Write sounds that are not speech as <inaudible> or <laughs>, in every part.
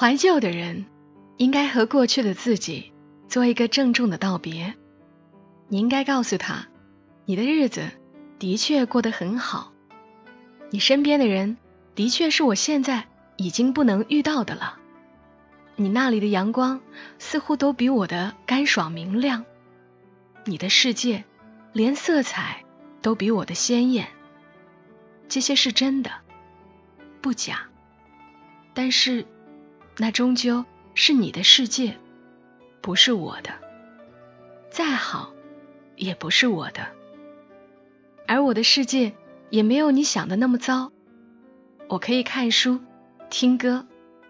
怀旧的人应该和过去的自己做一个郑重的道别。你应该告诉他，你的日子的确过得很好，你身边的人的确是我现在已经不能遇到的了。你那里的阳光似乎都比我的干爽明亮，你的世界连色彩都比我的鲜艳。这些是真的，不假。但是。那终究是你的世界，不是我的。再好，也不是我的。而我的世界也没有你想的那么糟。我可以看书、听歌、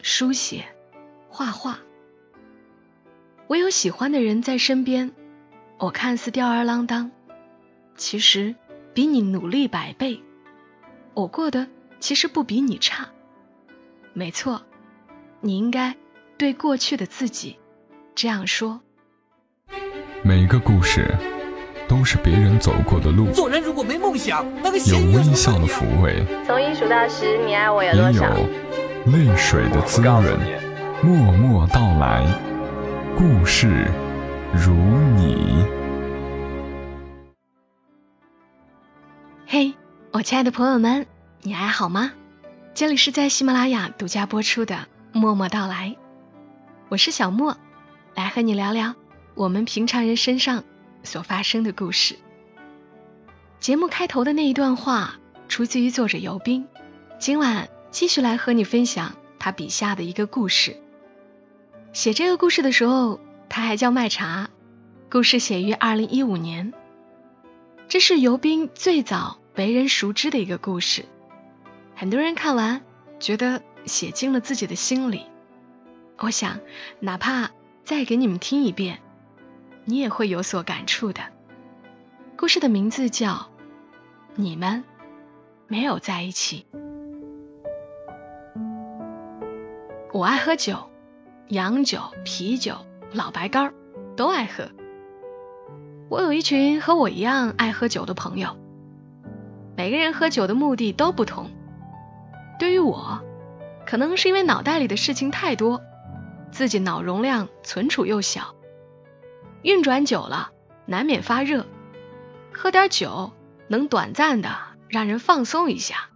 书写、画画。我有喜欢的人在身边。我看似吊儿郎当，其实比你努力百倍。我过得其实不比你差。没错。你应该对过去的自己这样说：每个故事都是别人走过的路。做人如果没梦想，那个有微笑的抚慰，从一数到十，你爱我有多少？也有泪水的滋润。默默到来，故事如你。嘿，我亲爱的朋友们，你还好吗？这里是在喜马拉雅独家播出的。默默到来，我是小莫，来和你聊聊我们平常人身上所发生的故事。节目开头的那一段话出自于作者尤斌，今晚继续来和你分享他笔下的一个故事。写这个故事的时候，他还叫麦茶。故事写于二零一五年，这是尤斌最早为人熟知的一个故事。很多人看完觉得。写进了自己的心里，我想，哪怕再给你们听一遍，你也会有所感触的。故事的名字叫《你们没有在一起》。我爱喝酒，洋酒、啤酒、老白干都爱喝。我有一群和我一样爱喝酒的朋友，每个人喝酒的目的都不同。对于我，可能是因为脑袋里的事情太多，自己脑容量存储又小，运转久了难免发热，喝点酒能短暂的让人放松一下，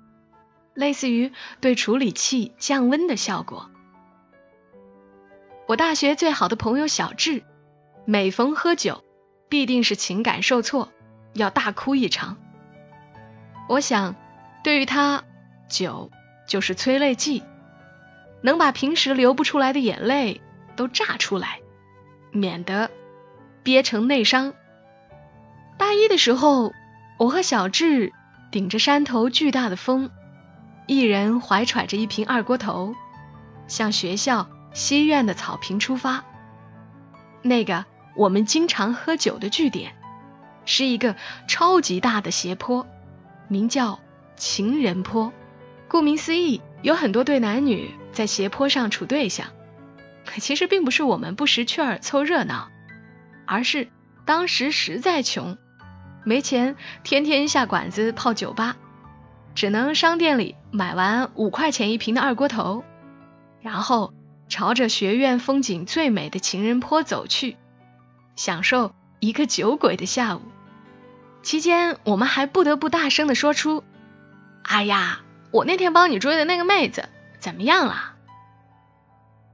类似于对处理器降温的效果。我大学最好的朋友小智，每逢喝酒必定是情感受挫，要大哭一场。我想，对于他，酒就是催泪剂。能把平时流不出来的眼泪都炸出来，免得憋成内伤。大一的时候，我和小智顶着山头巨大的风，一人怀揣着一瓶二锅头，向学校西院的草坪出发。那个我们经常喝酒的据点，是一个超级大的斜坡，名叫情人坡。顾名思义，有很多对男女。在斜坡上处对象，其实并不是我们不识趣儿凑热闹，而是当时实在穷，没钱天天下馆子泡酒吧，只能商店里买完五块钱一瓶的二锅头，然后朝着学院风景最美的情人坡走去，享受一个酒鬼的下午。期间，我们还不得不大声的说出：“哎呀，我那天帮你追的那个妹子。”怎么样了？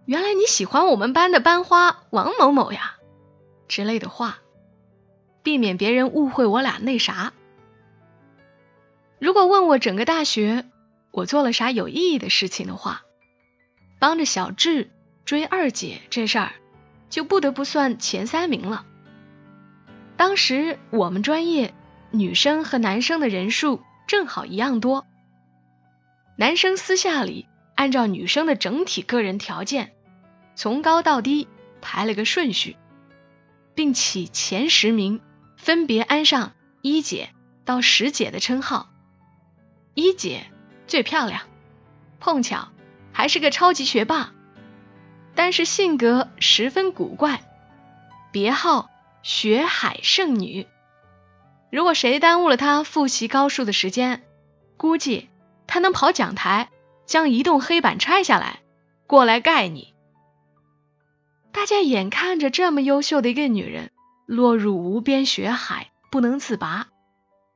原来你喜欢我们班的班花王某某呀，之类的话，避免别人误会我俩那啥。如果问我整个大学我做了啥有意义的事情的话，帮着小智追二姐这事儿，就不得不算前三名了。当时我们专业女生和男生的人数正好一样多，男生私下里。按照女生的整体个人条件，从高到低排了个顺序，并起前十名分别安上一姐到十姐的称号。一姐最漂亮，碰巧还是个超级学霸，但是性格十分古怪，别号学海圣女。如果谁耽误了她复习高数的时间，估计他能跑讲台。将移动黑板拆下来，过来盖你。大家眼看着这么优秀的一个女人落入无边血海不能自拔，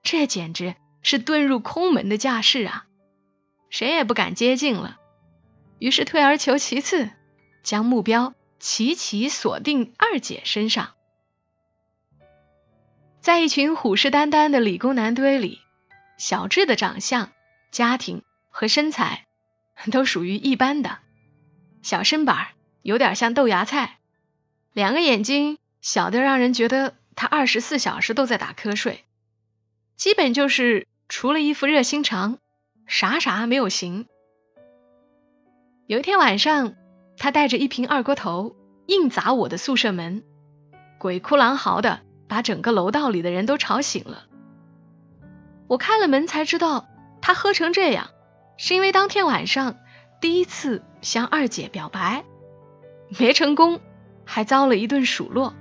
这简直是遁入空门的架势啊！谁也不敢接近了。于是退而求其次，将目标齐齐锁定二姐身上。在一群虎视眈眈的理工男堆里，小智的长相、家庭和身材 <laughs> 都属于一般的，小身板有点像豆芽菜，两个眼睛小的让人觉得他二十四小时都在打瞌睡，基本就是除了一副热心肠，啥啥没有型。有一天晚上，他带着一瓶二锅头硬砸我的宿舍门，鬼哭狼嚎的。把整个楼道里的人都吵醒了。我开了门才知道，他喝成这样，是因为当天晚上第一次向二姐表白，没成功，还遭了一顿数落。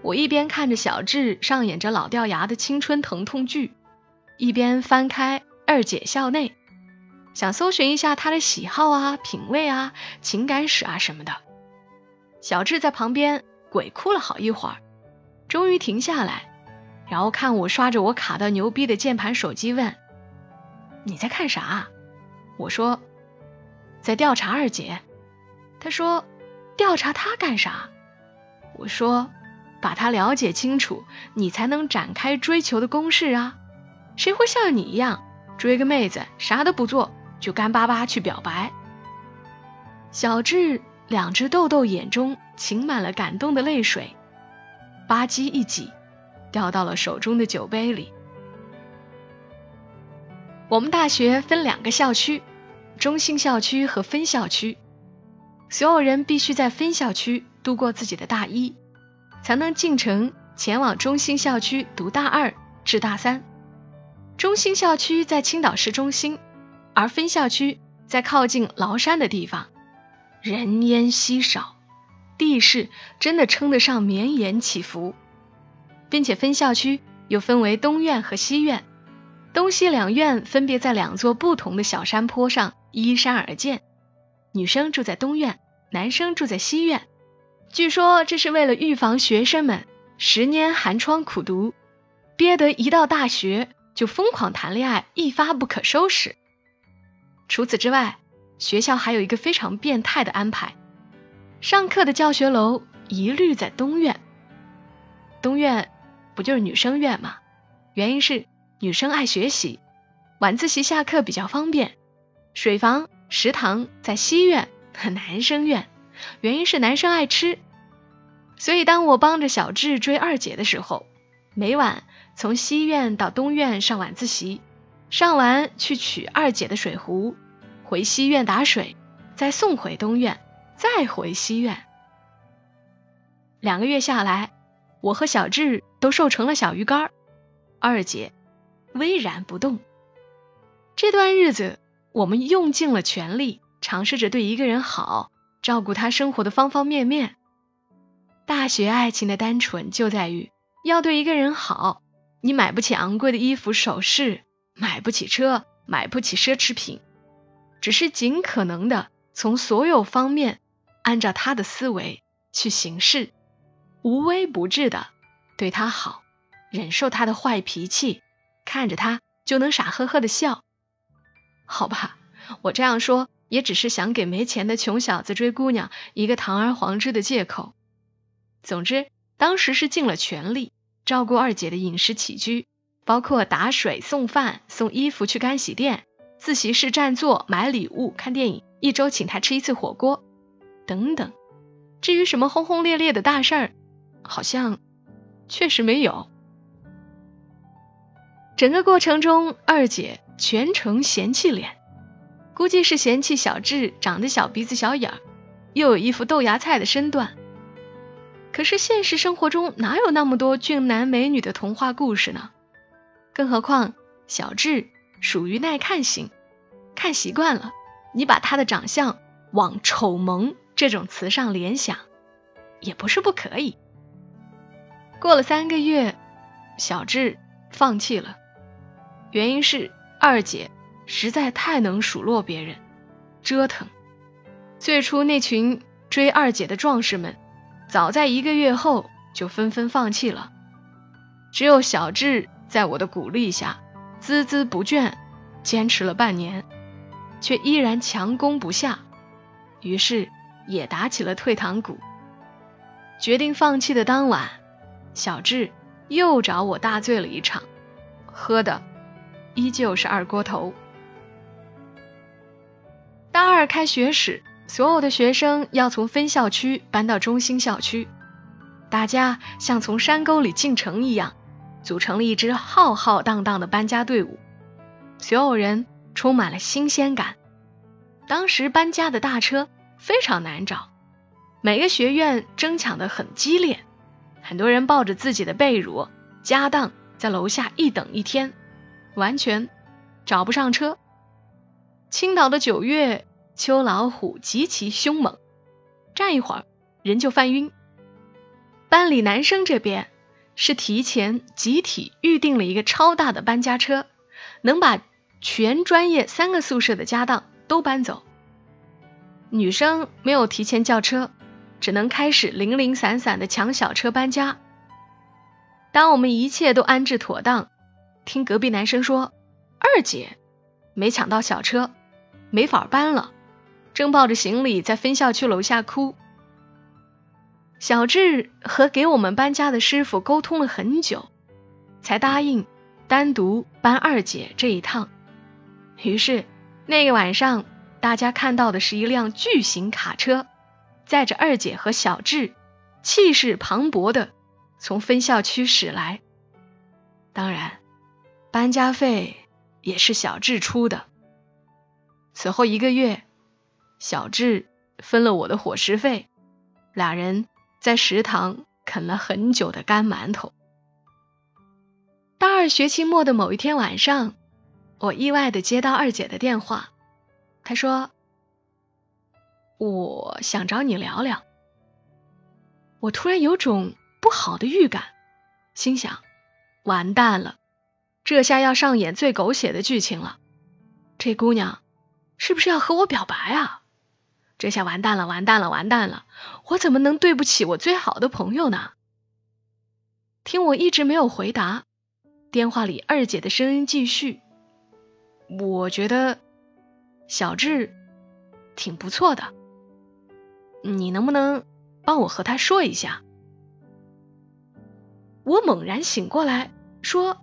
我一边看着小智上演着老掉牙的青春疼痛剧，一边翻开二姐校内，想搜寻一下她的喜好啊、品味啊、情感史啊什么的。小智在旁边鬼哭了好一会儿。终于停下来，然后看我刷着我卡的牛逼的键盘手机，问：“你在看啥？”我说：“在调查二姐。”他说：“调查她干啥？”我说：“把她了解清楚，你才能展开追求的攻势啊！谁会像你一样追个妹子啥都不做就干巴巴去表白？”小智两只豆豆眼中噙满了感动的泪水。吧唧一挤，掉到了手中的酒杯里。我们大学分两个校区，中心校区和分校区。所有人必须在分校区度过自己的大一，才能进城前往中心校区读大二至大三。中心校区在青岛市中心，而分校区在靠近崂山的地方，人烟稀少。地势真的称得上绵延起伏，并且分校区又分为东院和西院，东西两院分别在两座不同的小山坡上依山而建。女生住在东院，男生住在西院。据说这是为了预防学生们十年寒窗苦读，憋得一到大学就疯狂谈恋爱，一发不可收拾。除此之外，学校还有一个非常变态的安排。上课的教学楼一律在东院，东院不就是女生院吗？原因是女生爱学习，晚自习下课比较方便。水房、食堂在西院，<laughs> 男生院，原因是男生爱吃。所以当我帮着小智追二姐的时候，每晚从西院到东院上晚自习，上完去取二姐的水壶，回西院打水，再送回东院。再回西院，两个月下来，我和小智都瘦成了小鱼干儿二姐巍然不动。这段日子，我们用尽了全力，尝试着对一个人好，照顾他生活的方方面面。大学爱情的单纯就在于，要对一个人好，你买不起昂贵的衣服首饰，买不起车，买不起奢侈品，只是尽可能的从所有方面。按照他的思维去行事，无微不至的对他好，忍受他的坏脾气，看着他就能傻呵呵的笑。好吧，我这样说也只是想给没钱的穷小子追姑娘一个堂而皇之的借口。总之，当时是尽了全力照顾二姐的饮食起居，包括打水、送饭、送衣服去干洗店，自习室占座、买礼物、看电影，一周请她吃一次火锅。等等，至于什么轰轰烈烈的大事儿，好像确实没有。整个过程中，二姐全程嫌弃脸，估计是嫌弃小智长得小鼻子小眼儿，又有一副豆芽菜的身段。可是现实生活中哪有那么多俊男美女的童话故事呢？更何况小智属于耐看型，看习惯了，你把他的长相往丑萌。这种词上联想也不是不可以。过了三个月，小智放弃了，原因是二姐实在太能数落别人，折腾，最初那群追二姐的壮士们，早在一个月后就纷纷放弃了，只有小智在我的鼓励下孜孜不倦，坚持了半年，却依然强攻不下，于是也打起了退堂鼓。决定放弃的当晚，小智又找我大醉了一场，喝的依旧是二锅头。大二开学时。所有的学生要从分校区搬到中心校区，大家像从山沟里进城一样，组成了一支浩浩荡荡的搬家队伍。所有人充满了新鲜感。当时搬家的大车非常难找，每个学院争抢的很激烈，很多人抱着自己的被褥、家当在楼下一等一天，完全找不上车。青岛的九月。秋老虎极其凶猛，站一会儿人就犯晕。班里男生这边是提前集体预定了一个超大的搬家车，能把全专业三个宿舍的家当都搬走。女生没有提前叫车，只能开始零零散散的抢小车搬家。当我们一切都安置妥当，听隔壁男生说，二姐没抢到小车，没法搬了。正抱着行李在分校区楼下哭，小智和给我们搬家的师傅沟通了很久，才答应单独搬二姐这一趟。于是那个晚上，大家看到的是一辆巨型卡车，载着二姐和小智，气势磅礴的从分校区驶来。当然，搬家费也是小智出的。此后一个月。小智分了我的伙食费，俩人在食堂啃了很久的干馒头。大二学期末的某一天晚上，我意外的接到二姐的电话，她说：“我想找你聊聊。”我突然有种不好的预感，心想：完蛋了，这下要上演最狗血的剧情了。这姑娘是不是要和我表白啊？这下完蛋了，完蛋了，完蛋了！我怎么能对不起我最好的朋友呢？听我一直没有回答，电话里二姐的声音继续：“我觉得小智挺不错的，你能不能帮我和他说一下？”我猛然醒过来，说：“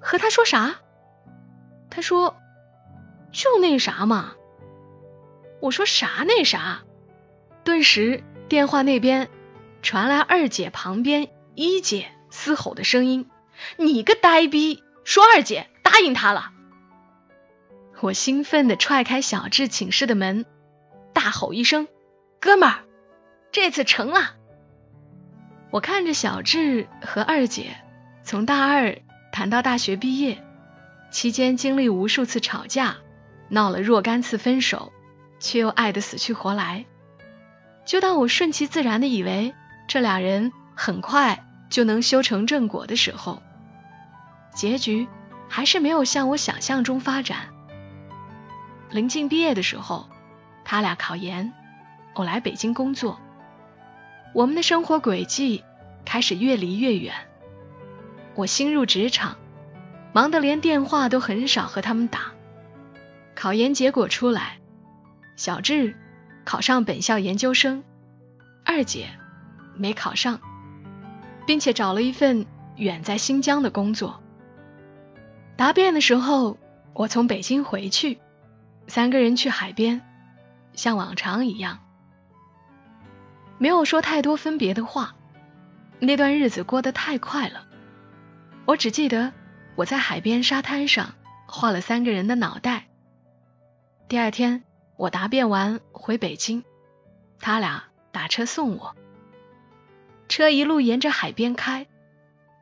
和他说啥？”他说：“就那啥嘛。”我说啥那啥，顿时电话那边传来二姐旁边一姐嘶吼的声音：“你个呆逼，说二姐答应他了！”我兴奋的踹开小智寝室的门，大吼一声：“哥们儿，这次成了！”我看着小智和二姐从大二谈到大学毕业，期间经历无数次吵架，闹了若干次分手。却又爱得死去活来，就当我顺其自然的以为这俩人很快就能修成正果的时候，结局还是没有像我想象中发展。临近毕业的时候，他俩考研，我来北京工作，我们的生活轨迹开始越离越远。我新入职场，忙得连电话都很少和他们打。考研结果出来。小智考上本校研究生，二姐没考上，并且找了一份远在新疆的工作。答辩的时候，我从北京回去，三个人去海边，像往常一样，没有说太多分别的话。那段日子过得太快了，我只记得我在海边沙滩上画了三个人的脑袋。第二天。我答辩完回北京，他俩打车送我。车一路沿着海边开，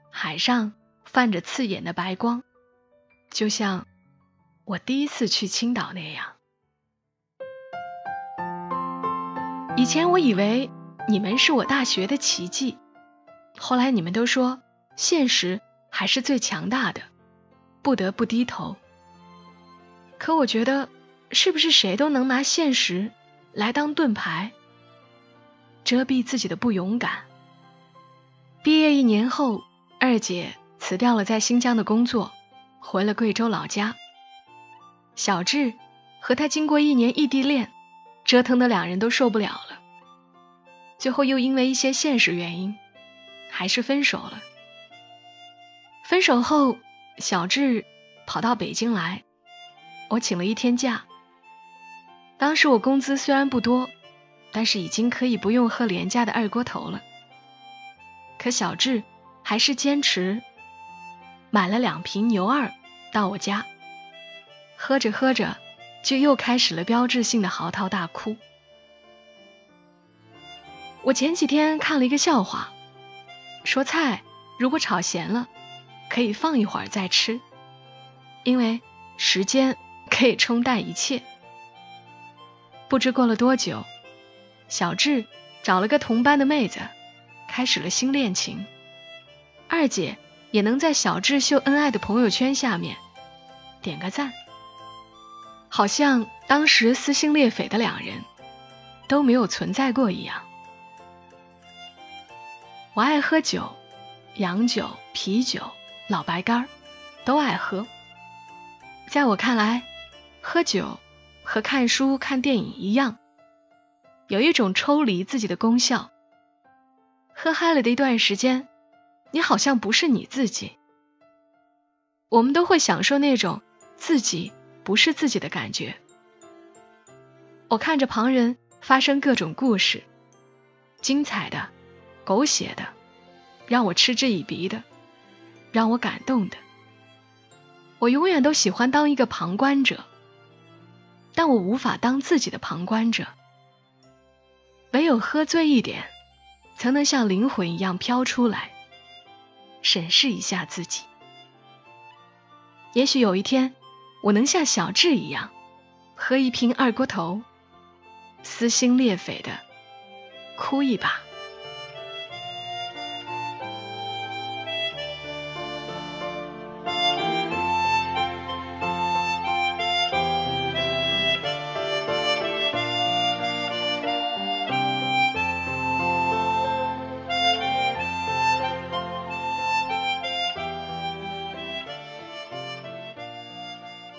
海上泛着刺眼的白光，就像我第一次去青岛那样。以前我以为你们是我大学的奇迹，后来你们都说现实还是最强大的，不得不低头。可我觉得。是不是谁都能拿现实来当盾牌，遮蔽自己的不勇敢。毕业一年后，二姐辞掉了在新疆的工作，回了贵州老家。小智和他经过一年异地恋，折腾的两人都受不了了，最后又因为一些现实原因，还是分手了。分手后，小智跑到北京来，我请了一天假。当时我工资虽然不多，但是已经可以不用喝廉价的二锅头了。可小智还是坚持买了两瓶牛二到我家，喝着喝着就又开始了标志性的嚎啕大哭。我前几天看了一个笑话，说菜如果炒咸了，可以放一会儿再吃，因为时间可以冲淡一切。不知过了多久，小智找了个同班的妹子，开始了新恋情。二姐也能在小智秀恩爱的朋友圈下面点个赞，好像当时撕心裂肺的两人都没有存在过一样。我爱喝酒，洋酒、啤酒、老白干都爱喝。在我看来，喝酒。和看书、看电影一样，有一种抽离自己的功效。喝嗨了的一段时间，你好像不是你自己。我们都会享受那种自己不是自己的感觉。我看着旁人发生各种故事，精彩的、狗血的，让我嗤之以鼻的，让我感动的。我永远都喜欢当一个旁观者。但我无法当自己的旁观者，唯有喝醉一点，才能像灵魂一样飘出来，审视一下自己。也许有一天，我能像小智一样，喝一瓶二锅头，撕心裂肺的哭一把。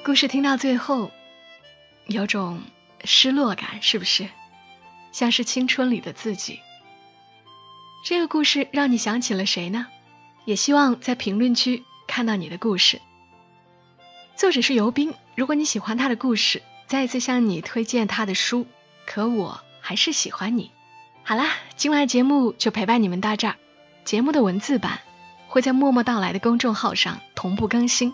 故事听到最后，有种失落感，是不是？像是青春里的自己。这个故事让你想起了谁呢？也希望在评论区看到你的故事。作者是尤斌，如果你喜欢他的故事，再一次向你推荐他的书。可我还是喜欢你。好啦，今晚的节目就陪伴你们到这儿。节目的文字版会在默默到来的公众号上同步更新。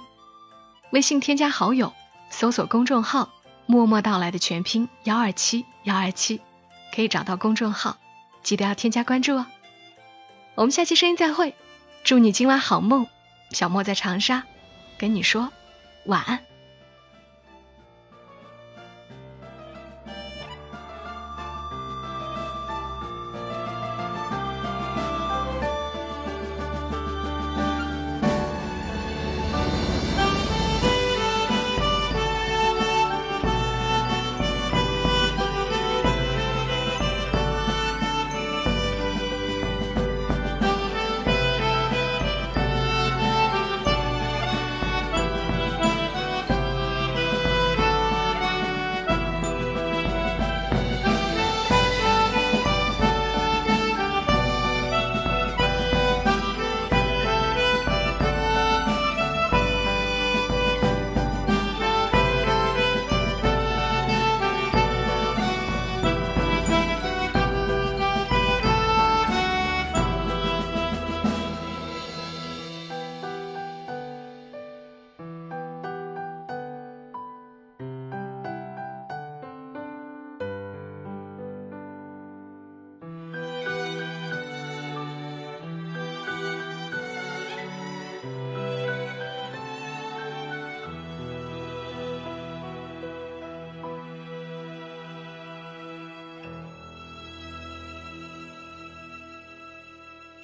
微信添加好友，搜索公众号“默默到来”的全拼幺二七幺二七，可以找到公众号，记得要添加关注哦。我们下期声音再会，祝你今晚好梦。小莫在长沙，跟你说晚安。